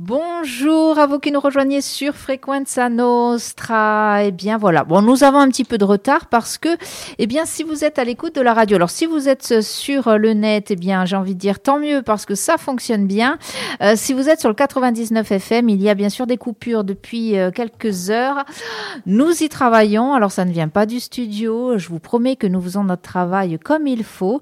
Bonjour à vous qui nous rejoignez sur Frequenza Nostra. Eh bien voilà, bon nous avons un petit peu de retard parce que, eh bien si vous êtes à l'écoute de la radio, alors si vous êtes sur le net, eh bien j'ai envie de dire tant mieux parce que ça fonctionne bien. Euh, si vous êtes sur le 99 FM, il y a bien sûr des coupures depuis euh, quelques heures. Nous y travaillons, alors ça ne vient pas du studio. Je vous promets que nous faisons notre travail comme il faut.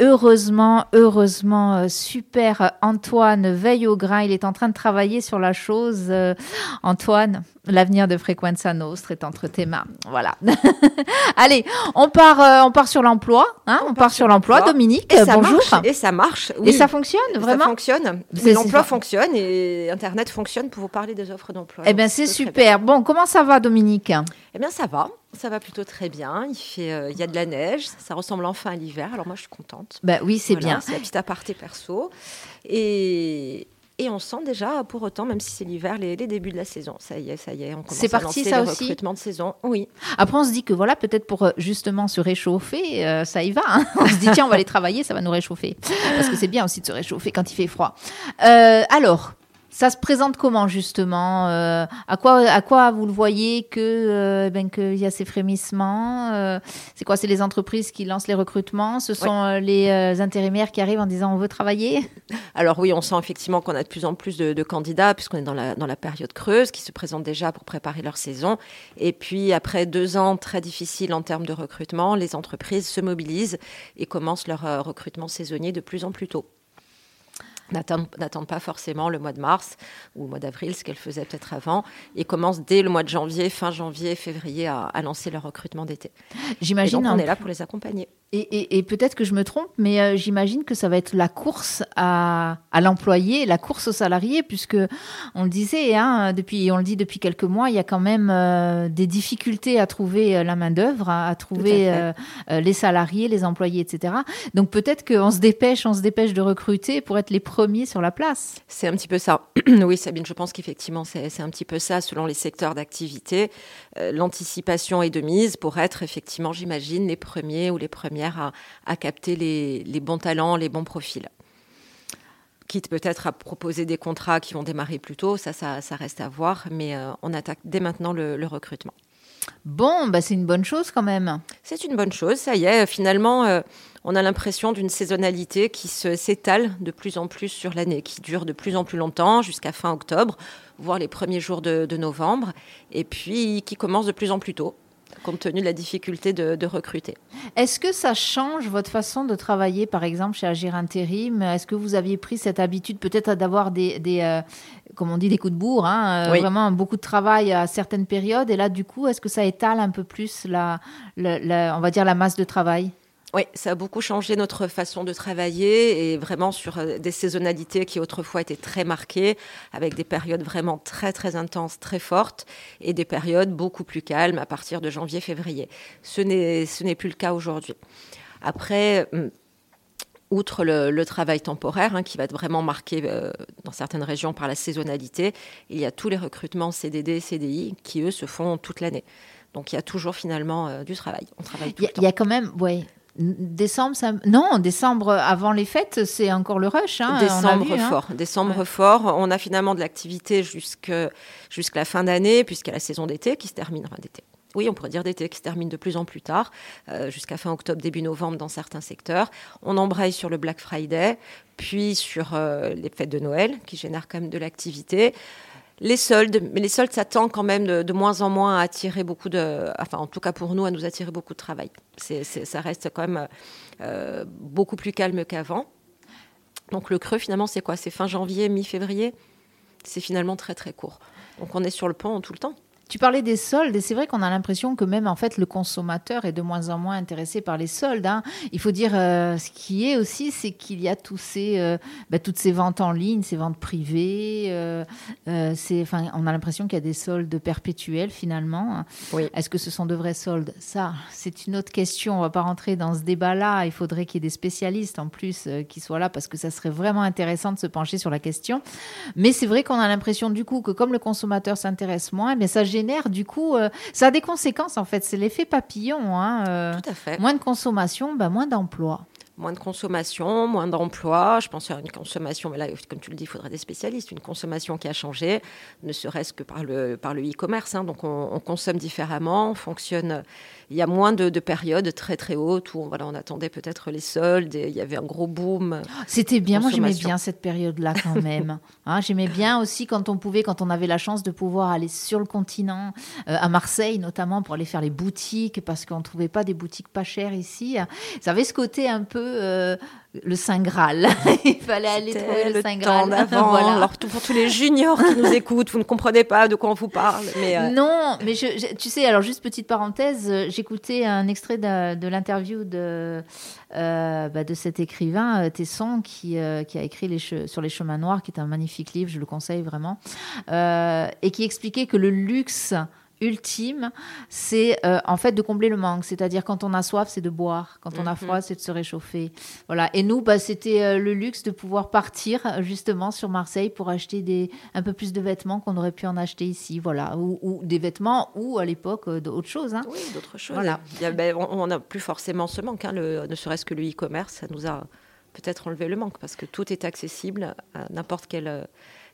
Heureusement, heureusement, euh, super Antoine veille au grain. Il est en train de travailler sur la chose. Euh, Antoine, l'avenir de Frequenza Nostra est entre tes mains. Voilà. Allez, on part, euh, on part sur l'emploi. Hein on, part, sur l'emploi. Dominique, et ça bonjour. Marche, et ça marche. Et ça fonctionne vraiment Ça fonctionne. L'emploi fonctionne et Internet fonctionne pour vous parler des offres d'emploi. Eh bien, c'est super. Bon, comment ça va, Dominique? Eh bien, ça va. Ça va plutôt très bien. Il, fait, euh, il y a de la neige. Ça ressemble enfin à l'hiver. Alors, moi, je suis contente. Ben oui, c'est bien. C'est la petite aparté perso. Et, et on sent déjà, pour autant, même si c'est l'hiver, les, débuts de la saison. Ça y est, ça y est, on commence c'est parti, à ça les aussi de saison. Oui. Après, on se dit que voilà, peut-être pour euh, justement se réchauffer, euh, ça y va. Hein. on se dit tiens, on va aller travailler, ça va nous réchauffer, parce que c'est bien aussi de se réchauffer quand il fait froid. Euh, alors, ça se présente comment justement euh, À quoi à quoi vous le voyez que euh, ben qu'il y a ces frémissements euh, C'est quoi C'est les entreprises qui lancent les recrutements Ce sont les intérimaires qui arrivent en disant on veut travailler? Alors oui, on sent effectivement qu'on a de plus en plus de, de candidats puisqu'on est dans la dans la période creuse qui se présentent déjà pour préparer leur saison. Et puis après deux ans très difficiles en termes de recrutement, les entreprises se mobilisent et commencent leur recrutement saisonnier de plus en plus tôt n'attendent pas forcément le mois de mars ou le mois d'avril, ce qu'elles faisaient peut-être avant, et commencent dès le mois de janvier, fin janvier, février, à, à lancer leur recrutement d'été. J'imagine. On est là pour les accompagner. Et, peut-être que je me trompe, mais euh, j'imagine que ça va être la course à, à l'employé, la course aux salariés, puisque on le disait, hein, depuis, on le dit depuis quelques mois, il y a quand même euh, des difficultés à trouver euh, la main d'œuvre, à, trouver les salariés, les employés, etc. Donc peut-être qu'on se dépêche, on se dépêche de recruter pour être les premiers sur la place. C'est un petit peu ça. oui, Sabine, je pense qu'effectivement c'est un petit peu ça selon les secteurs d'activité. L'anticipation est de mise pour être effectivement, j'imagine, les premiers ou les premières à, capter les, bons talents, les bons profils. Quitte peut-être à proposer des contrats qui vont démarrer plus tôt, ça, ça, reste à voir, mais euh, on attaque dès maintenant le, recrutement. Bon, bah c'est une bonne chose quand même. C'est une bonne chose, ça y est. Finalement, euh, on a l'impression d'une saisonnalité qui s'étale de plus en plus sur l'année, qui dure de plus en plus longtemps, jusqu'à fin octobre, voire les premiers jours de, de novembre, et puis qui commence de plus en plus tôt compte tenu de la difficulté de, recruter. Est-ce que ça change votre façon de travailler, par exemple, chez Agir Intérim? Est-ce que vous aviez pris cette habitude peut-être d'avoir des, des euh, comme on dit, des coups de bourre, hein, euh, vraiment beaucoup de travail à certaines périodes? Et là, du coup, est-ce que ça étale un peu plus la, on va dire, la masse de travail? Oui, ça a beaucoup changé notre façon de travailler et vraiment sur euh, des saisonnalités qui autrefois étaient très marquées, avec des périodes vraiment très très intenses, très fortes, et des périodes beaucoup plus calmes à partir de janvier-février. Ce n'est plus le cas aujourd'hui. Après, hum, outre le, travail temporaire, hein, qui va être vraiment marqué euh, dans certaines régions par la saisonnalité, il y a tous les recrutements CDD, CDI qui, eux, se font toute l'année. Donc il y a toujours finalement euh, du travail. On travaille tout Il y, a quand même, ouais, Décembre, ça... non, décembre avant les fêtes, c'est encore le rush. Hein, décembre hein. fort, décembre fort. On a finalement de l'activité jusqu'à la fin d'année, puisqu'il y a la saison d'été qui se termine, d'été. Oui, on pourrait dire d'été qui se termine de plus en plus tard, euh, jusqu'à fin octobre, début novembre dans certains secteurs. On embraye sur le Black Friday, puis sur euh, les fêtes de Noël, qui génèrent quand même de l'activité les soldes, mais les soldes, ça tend quand même de, moins en moins à attirer beaucoup de, enfin en tout cas pour nous, à nous attirer beaucoup de travail. ça reste quand même euh, beaucoup plus calme qu'avant. Donc le creux finalement, c'est quoi? C'est fin janvier, mi-février? C'est finalement très très court. Donc on est sur le pont tout le temps. Tu parlais des soldes et c'est vrai qu'on a l'impression que même en fait le consommateur est de moins en moins intéressé par les soldes. Hein. Il faut dire euh, ce qui est aussi, c'est qu'il y a tous ces, euh, bah, toutes ces ventes en ligne, ces ventes privées. Euh, enfin, on a l'impression qu'il y a des soldes perpétuels finalement. Oui. Est-ce que ce sont de vrais soldes? Ça, c'est une autre question. On va pas rentrer dans ce débat-là. Il faudrait qu'il y ait des spécialistes en plus qui soient là parce que ça serait vraiment intéressant de se pencher sur la question. Mais c'est vrai qu'on a l'impression du coup que comme le consommateur s'intéresse moins, mais ça génère du coup, euh, ça a des conséquences en fait. C'est l'effet papillon. Hein, euh, Tout à fait. Moins de consommation, bah, moins d'emploi. moins de consommation, moins d'emploi. Je pense à une consommation, mais là, comme tu le dis, il faudrait des spécialistes. Une consommation qui a changé, ne serait-ce que par le, par le e-commerce. Hein. Donc, on, consomme différemment, on fonctionne. Il y a moins de, périodes très très hautes où voilà, on attendait peut-être les soldes et il y avait un gros boom. C'était bien, moi j'aimais bien cette période-là quand même. Hein, j'aimais bien aussi quand on pouvait, quand on avait la chance de pouvoir aller sur le continent, euh, à Marseille notamment, pour aller faire les boutiques, parce qu'on ne trouvait pas des boutiques pas chères ici. Ça avait ce côté un peu euh, le Saint Graal. Il fallait aller trouver le, Saint Graal. voilà. Alors pour tous les juniors qui nous écoutent, vous ne comprenez pas de quoi on vous parle. Mais euh, Non, mais tu sais, alors juste petite parenthèse, euh, j'écoutais un extrait de, l'interview de, bah, de cet écrivain, Tesson, qui, qui a écrit les Sur les chemins noirs, qui est un magnifique livre, je le conseille vraiment, et qui expliquait que le luxe ultime, c'est euh, en fait de combler le manque. C'est-à-dire quand on a soif, c'est de boire. Quand on a mhm. froid, c'est de se réchauffer. Voilà. Et nous, bah, c'était euh, le luxe de pouvoir partir justement sur Marseille pour acheter des, un peu plus de vêtements qu'on aurait pu en acheter ici. Voilà. Ou, des vêtements ou à l'époque euh, d'autres choses. Hein. Oui, d'autres choses. Voilà. Ben, on n'a plus forcément ce manque. Hein. Le, ne serait-ce que le e-commerce, ça nous a peut-être enlevé le manque parce que tout est accessible à n'importe quel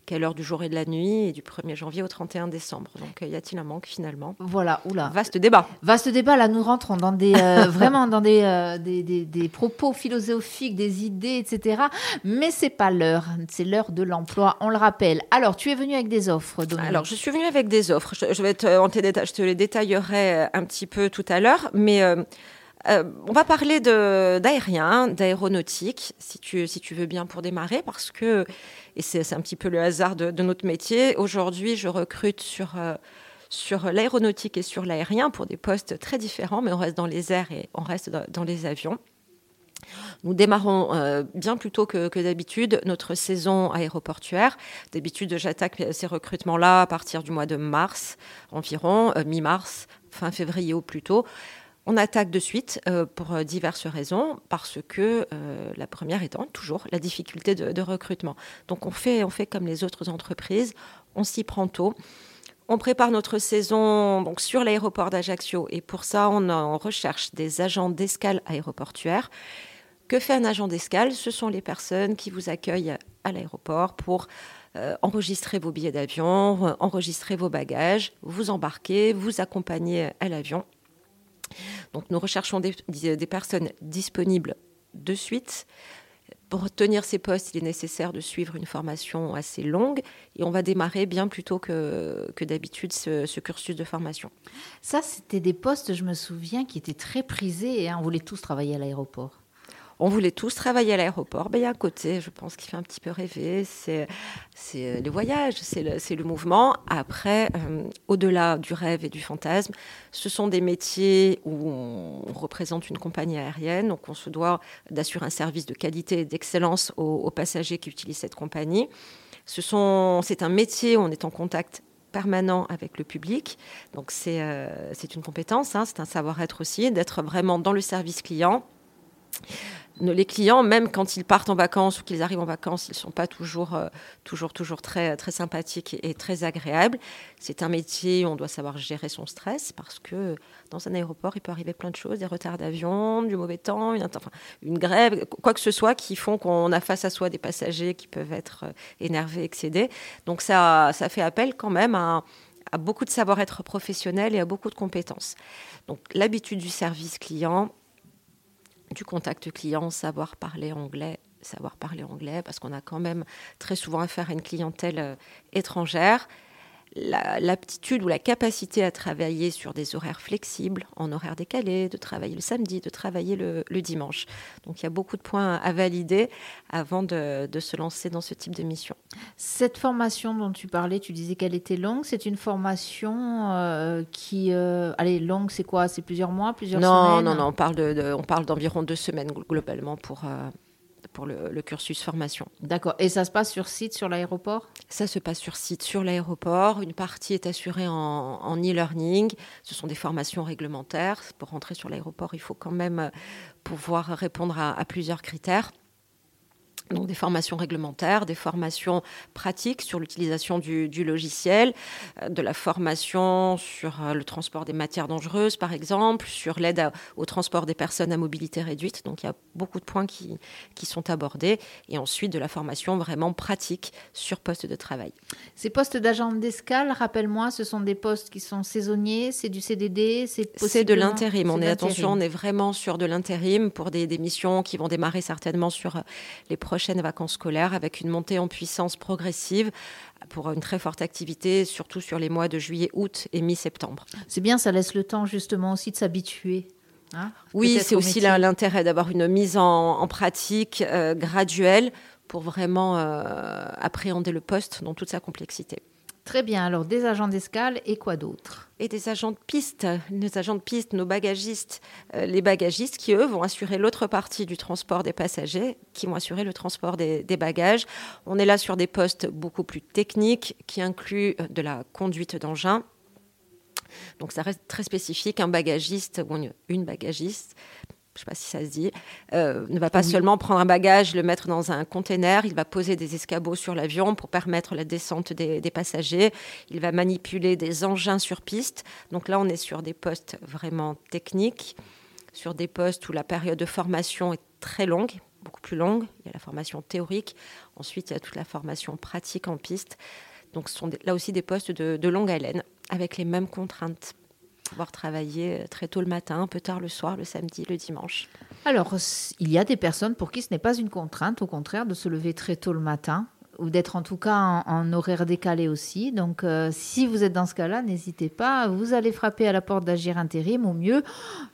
quelle heure du jour et de la nuit, et du 1er janvier au 31 décembre. Donc, euh, y a-t-il un manque finalement? Voilà, oula. Vaste débat. Vaste débat, là, nous rentrons dans des, euh, vraiment dans euh, des, des, des, propos philosophiques, des idées, etc. Mais c'est pas l'heure, c'est l'heure de l'emploi, on le rappelle. Alors, tu es venu avec des offres, Dominique? Alors, je suis venue avec des offres. Je, vais te, je te les détaillerai un petit peu tout à l'heure, mais... on va parler d'aérien, d'aéronautique, si tu, veux bien pour démarrer, parce que et c'est un petit peu le hasard de, notre métier. Aujourd'hui, je recrute sur, euh, sur l'aéronautique et sur l'aérien pour des postes très différents, mais on reste dans les airs et on reste dans, les avions. Nous démarrons euh, bien plus tôt que, d'habitude notre saison aéroportuaire. D'habitude, j'attaque ces recrutements-là à partir du mois de mars environ, euh, mi-mars, fin février au plus tôt. On attaque de suite euh, pour euh, diverses raisons, parce que euh, la première étant toujours la difficulté de, recrutement. Donc on fait, on fait comme les autres entreprises, on s'y prend tôt. On prépare notre saison donc, sur l'aéroport d'Ajaccio et pour ça, on, recherche des agents d'escale aéroportuaire. Que fait un agent d'escale? Ce sont les personnes qui vous accueillent à l'aéroport pour enregistrer vos billets d'avion, enregistrer vos bagages, vous embarquer, vous accompagner à l'avion donc nous recherchons des, personnes disponibles de suite. Pour tenir ces postes, il est nécessaire de suivre une formation assez longue et on va démarrer bien plus tôt que, d'habitude ce, cursus de formation. Ça, c'était des postes, je me souviens, qui étaient très prisés et on voulait tous travailler à l'aéroport on voulait tous travailler à l'aéroport. Ben, il y a un côté, je pense, qui fait un petit peu rêver, c'est, euh, les voyages, c'est le, le mouvement. Après, euh, au-delà du rêve et du fantasme, ce sont des métiers où on représente une compagnie aérienne, donc on se doit d'assurer un service de qualité et d'excellence aux, passagers qui utilisent cette compagnie. C'est un métier où on est en contact permanent avec le public. Donc c'est, euh, une compétence, hein, c'est un savoir-être aussi, d'être vraiment dans le service client les clients, même quand ils partent en vacances ou qu'ils arrivent en vacances, ils ne sont pas toujours, euh, toujours, toujours très, sympathiques et, très agréables. C'est un métier où on doit savoir gérer son stress parce que dans un aéroport, il peut arriver plein de choses, des retards d'avion, du mauvais temps, une, grève, quoi que ce soit qui font qu'on a face à soi des passagers qui peuvent être euh, énervés, excédés. Donc ça, ça fait appel quand même à beaucoup de savoir-être professionnel et à beaucoup de compétences. Donc l'habitude du service client, du contact client, savoir parler anglais, savoir parler anglais, parce qu'on a quand même très souvent affaire à une clientèle euh, étrangère l'aptitude ou la capacité à travailler sur des horaires flexibles, en horaire décalé, de travailler le samedi, de travailler le, dimanche. Donc il y a beaucoup de points à valider avant de, se lancer dans ce type de mission. Cette formation dont tu parlais, tu disais qu'elle était longue. C'est une formation euh, qui... Euh, allez, longue, c'est quoi? C'est plusieurs mois, plusieurs semaines? Non, non, non, on parle, de, on parle d'environ deux semaines globalement pour... Euh, pour le, cursus formation. D'accord. Et ça se passe sur site, sur l'aéroport? Ça se passe sur site, sur l'aéroport. Une partie est assurée en e-learning. Ce sont des formations réglementaires. Pour rentrer sur l'aéroport, il faut quand même pouvoir répondre à, plusieurs critères. Donc des formations réglementaires, des formations pratiques sur l'utilisation du, logiciel, euh, de la formation sur euh, le transport des matières dangereuses, par exemple, sur l'aide au transport des personnes à mobilité réduite. Donc il y a beaucoup de points qui, qui sont abordés. Et ensuite de la formation vraiment pratique sur poste de travail. Ces postes d'agent d'escale, rappelle-moi, ce sont des postes qui sont saisonniers, c'est du CDD, c'est de l'intérim. On est attention, on est vraiment sur de l'intérim pour des, des missions qui vont démarrer certainement sur euh, les prochaines vacances scolaires avec une montée en puissance progressive pour une très forte activité, surtout sur les mois de juillet, août et mi-septembre. C'est bien, ça laisse le temps justement aussi de s'habituer. Hein, oui, c'est aussi l'intérêt d'avoir une mise en, pratique euh, graduelle pour vraiment euh, appréhender le poste dans toute sa complexité. Très bien, alors des agents d'escale et quoi d'autre? Et des agents de piste, les agents de piste, nos bagagistes, euh, les bagagistes qui, eux, vont assurer l'autre partie du transport des passagers, qui vont assurer le transport des, bagages. On est là sur des postes beaucoup plus techniques qui incluent euh, de la conduite d'engin. Donc ça reste très spécifique, un bagagiste ou une bagagiste je ne sais pas si ça se dit, euh, ne va pas seulement prendre un bagage, le mettre dans un container, il va poser des escabeaux sur l'avion pour permettre la descente des, passagers, il va manipuler des engins sur piste. Donc là, on est sur des postes vraiment techniques, sur des postes où la période de formation est très longue, beaucoup plus longue. Il y a la formation théorique, ensuite il y a toute la formation pratique en piste. Donc ce sont là aussi des postes de longue haleine, avec les mêmes contraintes pouvoir travailler euh, très tôt le matin, un peu tard le soir, le samedi, le dimanche. Alors, il y a des personnes pour qui ce n'est pas une contrainte, au contraire, de se lever très tôt le matin ou d'être en tout cas en, horaire décalé aussi. Donc, euh, si vous êtes dans ce cas-là, n'hésitez pas. Vous allez frapper à la porte d'Agir Intérim. Au mieux,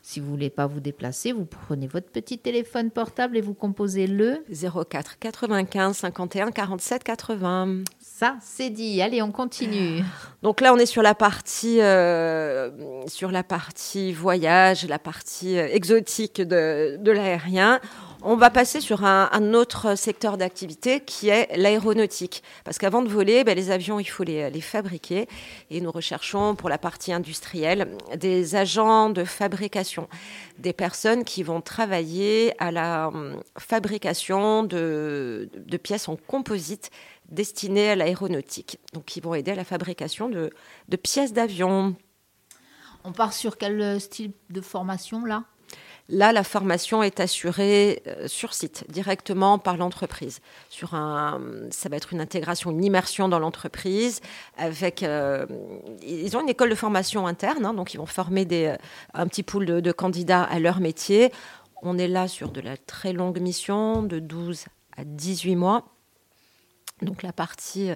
si vous voulez pas vous déplacer, vous prenez votre petit téléphone portable et vous composez le 04 95 51 47 80. Ça, c'est dit. Allez, on continue. Donc là, on est sur la partie, euh, sur la partie voyage, la partie euh, exotique de, de l'aérien. On va passer sur un, autre secteur d'activité qui est l'aéronautique. Parce qu'avant de voler, ben, les avions, il faut les, fabriquer. Et nous recherchons pour la partie industrielle des agents de fabrication, des personnes qui vont travailler à la hum, fabrication de, pièces en composite destinées à l'aéronautique. Donc, qui vont aider à la fabrication de, de pièces d'avion. On part sur quel style de formation là? Là, la formation est assurée euh, sur site, directement par l'entreprise. Ça va être une intégration, une immersion dans l'entreprise. Avec, euh, ils ont une école de formation interne, hein, donc ils vont former euh, un petit pool de, de candidats à leur métier. On est là sur de la très longue mission, de 12 à 18 mois. Donc la partie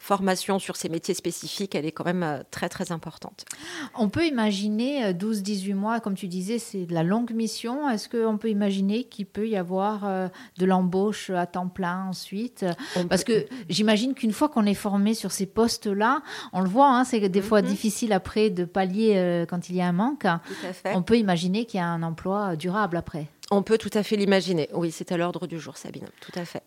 formation sur ces métiers spécifiques, elle est quand même euh, très très importante. On peut imaginer 12-18 euh, mois, comme tu disais, c'est de la longue mission. Est-ce qu'on peut imaginer qu'il peut y avoir euh, de l'embauche à temps plein ensuite? Parce que j'imagine qu'une fois qu'on est formé sur ces postes-là, on le voit, hein, c'est des fois mhm. difficile après de pallier quand il y a un manque. On peut imaginer qu'il y a un emploi durable après. On peut tout à fait l'imaginer. Oui, c'est à l'ordre du jour, Sabine. Tout à fait.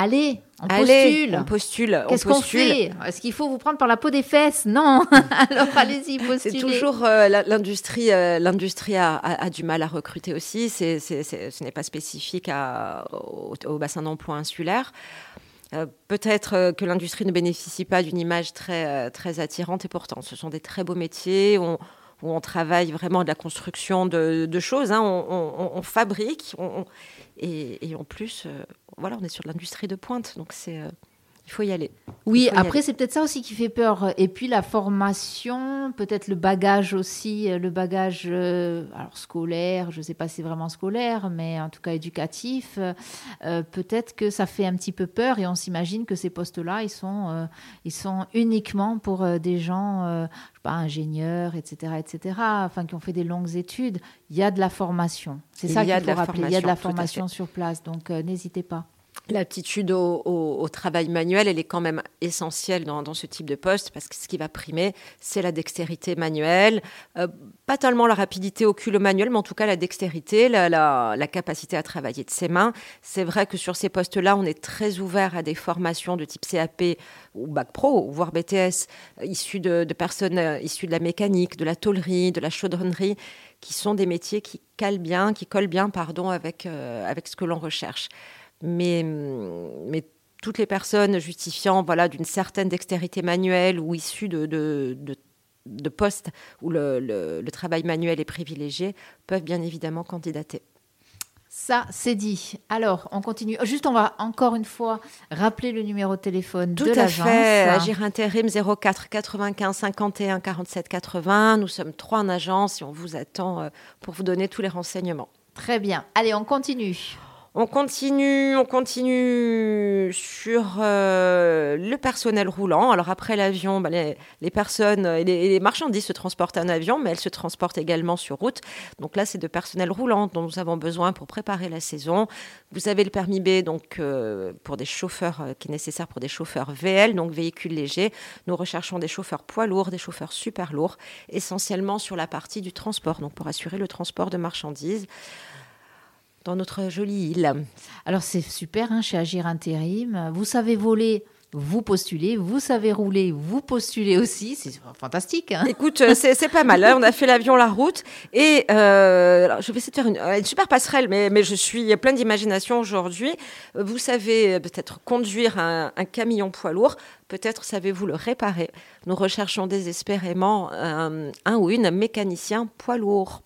Allez, on postule. On postule. Qu'est-ce qu'on fait Est-ce qu'il faut vous prendre par la peau des fesses Non. Alors allez-y, postulez. C'est toujours euh, l'industrie. Euh, l'industrie a, du mal à recruter aussi. C'est, ce n'est pas spécifique au, bassin d'emploi insulaire. Euh, peut-être que l'industrie ne bénéficie pas d'une image très, très attirante et pourtant, ce sont des très beaux métiers. On, où on travaille vraiment de la construction de, choses. Hein. On, fabrique et, en plus, euh, voilà, on est sur l'industrie de pointe. Donc c'est euh, il faut y aller. Oui, après, c'est peut-être ça aussi qui fait peur. Et puis la formation, peut-être le bagage aussi, euh, le bagage alors scolaire, je ne sais pas si c'est vraiment scolaire, mais en tout cas éducatif, peut-être que ça fait un petit peu peur et on s'imagine que ces postes-là, ils, sont ils sont uniquement pour des gens, pas, ingénieurs, etc., etc., enfin, qui ont fait des longues études. Il y a de la formation. C'est ça qu'il faut rappeler. Il y a de la formation sur place, donc n'hésitez pas. L'aptitude au, travail manuel, elle est quand même essentielle dans, ce type de poste parce que ce qui va primer, c'est la dextérité manuelle. Euh, pas tellement la rapidité au culot manuel, mais en tout cas la dextérité, la, capacité à travailler de ses mains. C'est vrai que sur ces postes-là, on est très ouvert à des formations de type CAP ou Bac Pro, voire BTS, issues de, personnes euh, issues de la mécanique, de la tôlerie, de la chaudronnerie, qui sont des métiers qui calent bien, qui collent bien pardon, avec, euh, avec ce que l'on recherche. Mais, mais toutes les personnes justifiant voilà, d'une certaine dextérité manuelle ou issue de, de, de, postes où le, le, travail manuel est privilégié peuvent bien évidemment candidater. Ça, c'est dit. Alors, on continue. Juste, on va encore une fois rappeler le numéro de téléphone Tout de l'agence. Tout à fait. Agir Intérim 04 95 51 47 80. Nous sommes trois en agence et on vous attend euh, pour vous donner tous les renseignements. Très bien. Allez, on continue. On continue, on continue sur euh, le personnel roulant. Alors après l'avion, bah, les, personnes et les, marchandises se transportent en avion, mais elles se transportent également sur route. Donc là, c'est de personnel roulant dont nous avons besoin pour préparer la saison. Vous avez le permis B donc euh, pour des chauffeurs euh, qui est nécessaire pour des chauffeurs VL, donc véhicules légers. Nous recherchons des chauffeurs poids lourds, des chauffeurs super lourds, essentiellement sur la partie du transport, donc pour assurer le transport de marchandises dans notre jolie île. Alors c'est super hein, chez Agir Intérim. Vous savez voler vous postulez, vous savez rouler, vous postulez aussi, c'est fantastique. Hein. Écoute, euh, c'est pas mal. on a fait l'avion, la route, et euh, je vais essayer de faire une, une super passerelle, mais, mais je suis plein d'imagination aujourd'hui. Vous savez peut-être conduire un, camion poids lourd, peut-être savez-vous le réparer. Nous recherchons désespérément un, un ou une mécanicien poids lourd.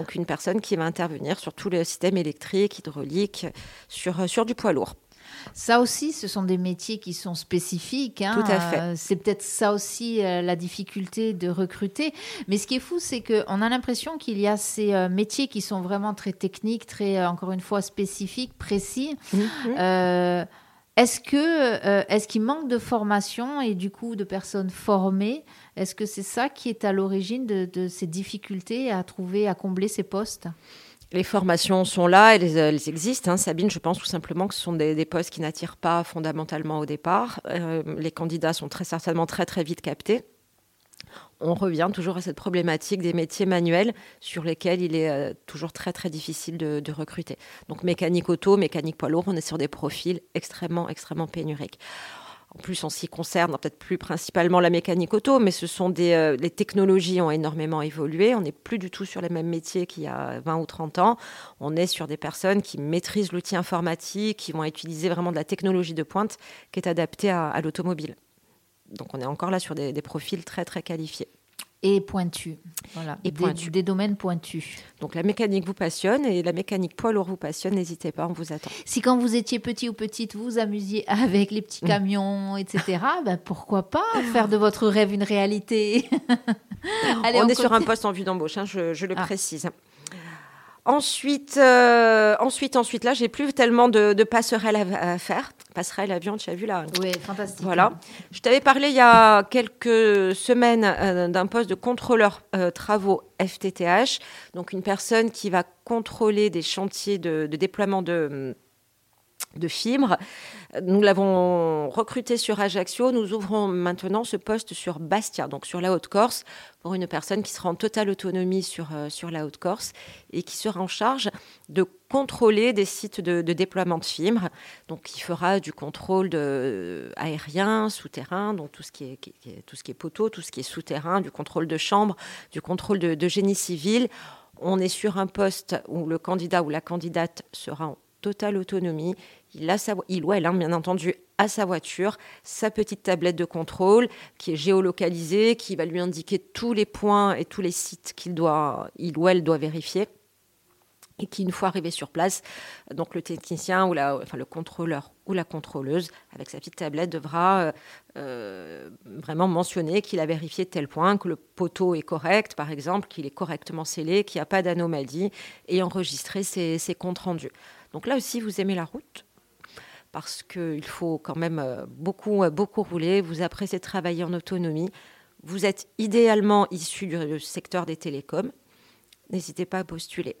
Donc une personne qui va intervenir sur tout le système électrique, hydraulique, sur, euh, sur du poids lourd. Ça aussi, ce sont des métiers qui sont spécifiques. Hein. Tout à fait. Euh, c'est peut-être ça aussi euh, la difficulté de recruter. Mais ce qui est fou, c'est qu'on a l'impression qu'il y a ces métiers qui sont vraiment très techniques, très, encore une fois, spécifiques, précis. Mhm. Est-ce que euh, est-ce qu'il manque de formation et du coup de personnes formées? Est-ce que c'est ça qui est à l'origine de, ces difficultés à trouver, à combler ces postes? Les formations sont là, elles, elles existent. Hein. Sabine, je pense tout simplement que ce sont des, postes qui n'attirent pas fondamentalement au départ. Euh, les candidats sont très certainement très très vite captés on revient toujours à cette problématique des métiers manuels sur lesquels il est euh, toujours très très difficile de, recruter. Donc mécanique auto, mécanique poids lourd, on est sur des profils extrêmement extrêmement pénuriques. En plus, on s'y concerne peut-être plus principalement la mécanique auto, mais ce sont des euh, les technologies ont énormément évolué. On n'est plus du tout sur les mêmes métiers qu'il y a 20 ou 30 ans. On est sur des personnes qui maîtrisent l'outil informatique, qui vont utiliser vraiment de la technologie de pointe qui est adaptée à l'automobile. Donc on est encore là sur des, profils très très qualifiés. Et pointus. Voilà. Et pointus. Des, domaines pointus. Donc la mécanique vous passionne et la mécanique poids lourd vous passionne, n'hésitez pas, on vous attend. Si quand vous étiez petit ou petite, vous vous amusiez avec les petits mm. camions, etc., ben pourquoi pas faire de votre rêve une réalité? On, est sur un poste en vue d'embauche, hein, je, le ah. précise. Ensuite, euh, ensuite, ensuite, là, j'ai plus tellement de, passerelles à, faire. Passerelle, avion, tu as vu là Oui, fantastique. Voilà. Je t'avais parlé il y a quelques semaines euh, d'un poste de contrôleur euh, travaux FTTH, donc une personne qui va contrôler des chantiers de déploiement de de fibres. Nous l'avons recruté sur Ajaccio. Nous ouvrons maintenant ce poste sur Bastia, donc sur la Haute-Corse, pour une personne qui sera en totale autonomie sur, euh, sur la Haute-Corse et qui sera en charge de contrôler des sites de, déploiement de fibres. Donc, il fera du contrôle euh, aérien, souterrain, donc tout ce, qui est, tout ce qui est poteau, tout ce qui est souterrain, du contrôle de chambre, du contrôle de, de génie civil. On est sur un poste où le candidat ou la candidate sera en totale autonomie. Il, a il ou elle, bien entendu, a sa voiture, sa petite tablette de contrôle qui est géolocalisée, qui va lui indiquer tous les points et tous les sites qu'il doit, il ou elle doit vérifier. Et qui, une fois arrivé sur place, donc le technicien ou le contrôleur ou la contrôleuse, avec sa petite tablette, devra euh, euh, vraiment mentionner qu'il a vérifié tel point, que le poteau est correct, par exemple, qu'il est correctement scellé, qu'il n'y a pas d'anomalie, et enregistrer ses comptes rendus. Donc là aussi, vous aimez la route parce qu'il faut quand même euh, beaucoup, euh, beaucoup rouler. Vous appréciez travailler en autonomie. Vous êtes idéalement issu du secteur des télécoms. N'hésitez pas à postuler.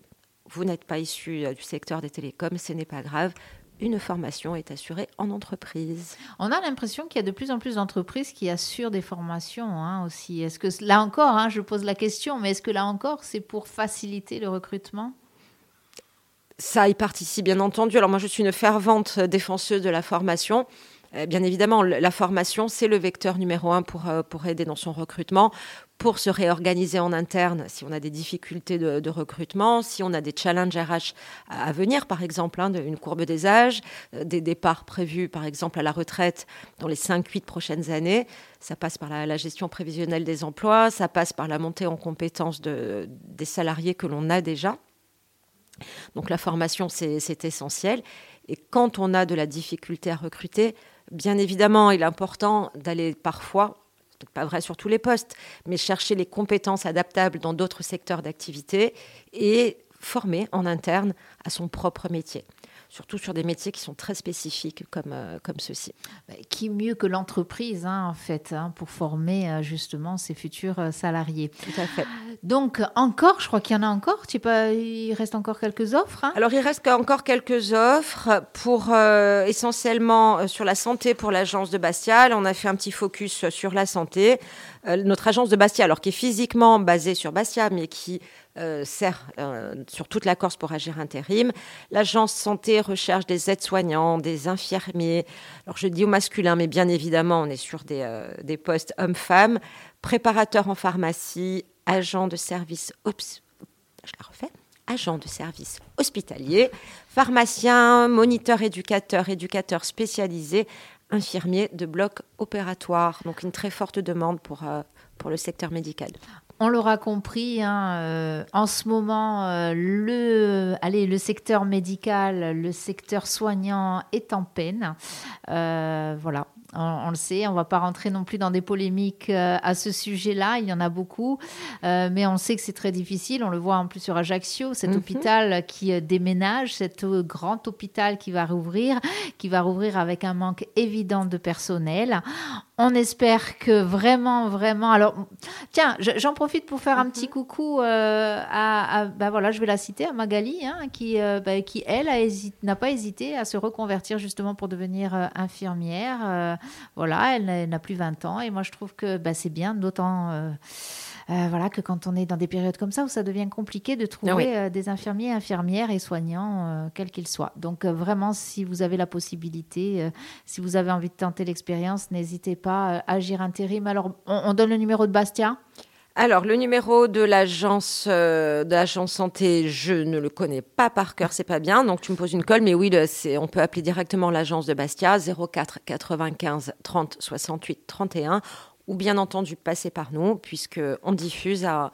Vous n'êtes pas issu euh, du secteur des télécoms, ce n'est pas grave. Une formation est assurée en entreprise. On a l'impression qu'il y a de plus en plus d'entreprises qui assurent des formations hein, aussi. Est-ce que là encore, hein, je pose la question, mais est-ce que là encore, c'est pour faciliter le recrutement? Ça y participe bien entendu. Alors moi, je suis une fervente défenseuse de la formation. Euh, bien évidemment, la formation, c'est le vecteur numéro un pour, euh, pour aider dans son recrutement, pour se réorganiser en interne si on a des difficultés de, recrutement, si on a des challenges RH à, venir, par exemple, hein, une courbe des âges, euh, des départs prévus, par exemple, à la retraite dans les 5-8 prochaines années. Ça passe par la, gestion prévisionnelle des emplois, ça passe par la montée en compétences de, des salariés que l'on a déjà. Donc la formation, c'est essentiel. Et quand on a de la difficulté à recruter, bien évidemment, il est important d'aller parfois pas vrai sur tous les postes, mais chercher les compétences adaptables dans d'autres secteurs d'activité et former en interne à son propre métier surtout sur des métiers qui sont très spécifiques comme, euh, comme ceux-ci. Bah, qui mieux que l'entreprise, hein, en fait, hein, pour former euh, justement ses futurs euh, salariés. Tout à fait. Donc, encore, je crois qu'il y en a encore. Tu pas, il reste encore quelques offres. Hein? Alors, il reste encore quelques offres pour essentiellement sur la santé pour l'agence de Bastia. On a fait un petit focus sur la santé. Notre agence de Bastia, alors qui est physiquement basée sur Bastia, mais qui euh, sert euh, sur toute la Corse pour agir intérim. L'agence santé recherche des aides-soignants, des infirmiers. Alors je dis au masculin, mais bien évidemment, on est sur des, euh, postes hommes-femmes, préparateurs en pharmacie, agents de service. Oups, je la refais agent de service hospitalier, pharmacien, moniteur éducateur, éducateur spécialisé, infirmier de bloc opératoire. Donc une très forte demande pour, pour le secteur médical on l'aura compris, hein, euh, en ce moment, euh, le, allez, le secteur médical, le secteur soignant est en peine. Euh, voilà, on, le sait, on ne va pas rentrer non plus dans des polémiques euh, à ce sujet-là, il y en a beaucoup, euh, mais on sait que c'est très difficile. On le voit en plus sur Ajaccio, cet mhm. hôpital qui euh, déménage, cet grand hôpital qui va rouvrir, qui va rouvrir avec un manque évident de personnel. On espère que vraiment, vraiment. Alors, tiens, j'en profite pour faire un petit mhm. coucou à, ben voilà, je vais la citer, à Magali, hein, qui, bah, qui elle n'a pas hésité à se reconvertir justement pour devenir infirmière voilà, elle n'a plus 20 ans et moi je trouve que bah, c'est bien, d'autant euh, euh, voilà, que quand on est dans des périodes comme ça où ça devient compliqué de trouver euh, des infirmiers, infirmières et soignants, quels qu'ils soient. Donc vraiment, si vous avez la possibilité, si vous avez envie de tenter l'expérience, n'hésitez pas à agir intérim. Alors, on donne le numéro de Bastia? Alors, le numéro de l'agence euh, santé, je ne le connais pas par cœur, c'est pas bien. Donc, tu me poses une colle, mais oui, on peut appeler directement l'agence de Bastia, 04 95 30 68 31, ou bien entendu passer par nous, puisqu'on diffuse à,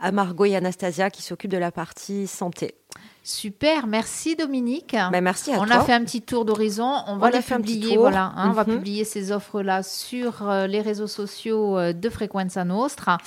à Margot et Anastasia qui s'occupent de la partie santé. Super, merci Dominique. Ben, merci à on a fait un petit tour d'horizon. On va les publier, voilà, hein, on va mhm. publier ces offres-là sur euh, les réseaux sociaux euh, de Frequenza Nostra.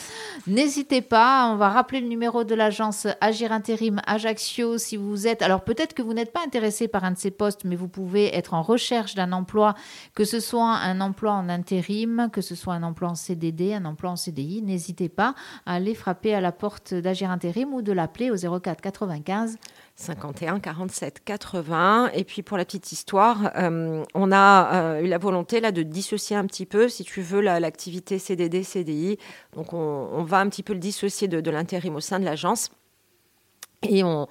N'hésitez pas, on va rappeler le numéro de l'agence Agir Intérim Ajaccio si vous êtes. Alors peut-être que vous n'êtes pas intéressé par un de ces postes, mais vous pouvez être en recherche d'un emploi, que ce soit un emploi en intérim, que ce soit un emploi en CDD, un emploi en CDI. N'hésitez pas à aller frapper à la porte d'Agir Intérim ou de l'appeler au 04 95 51 47 80. Et puis pour la petite histoire, euh, on a euh, eu la volonté là de dissocier un petit peu, si tu veux, l'activité CDD CDI. Donc on, va un petit peu le dissocier de, l'intérim au sein de l'agence et on,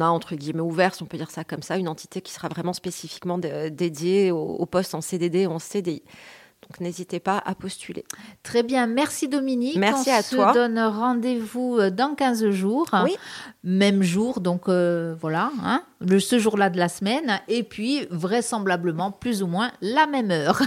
a entre guillemets ouvert, si on peut dire ça comme ça, une entité qui sera vraiment spécifiquement dédiée au, au poste en CDD et en CDI. Donc n'hésitez pas à postuler. Très bien, merci Dominique. Merci à toi. On se donne rendez-vous euh, dans 15 jours. Oui. Même jour, donc euh, voilà, hein, le, ce jour-là de la semaine. Et puis vraisemblablement plus ou moins la même heure.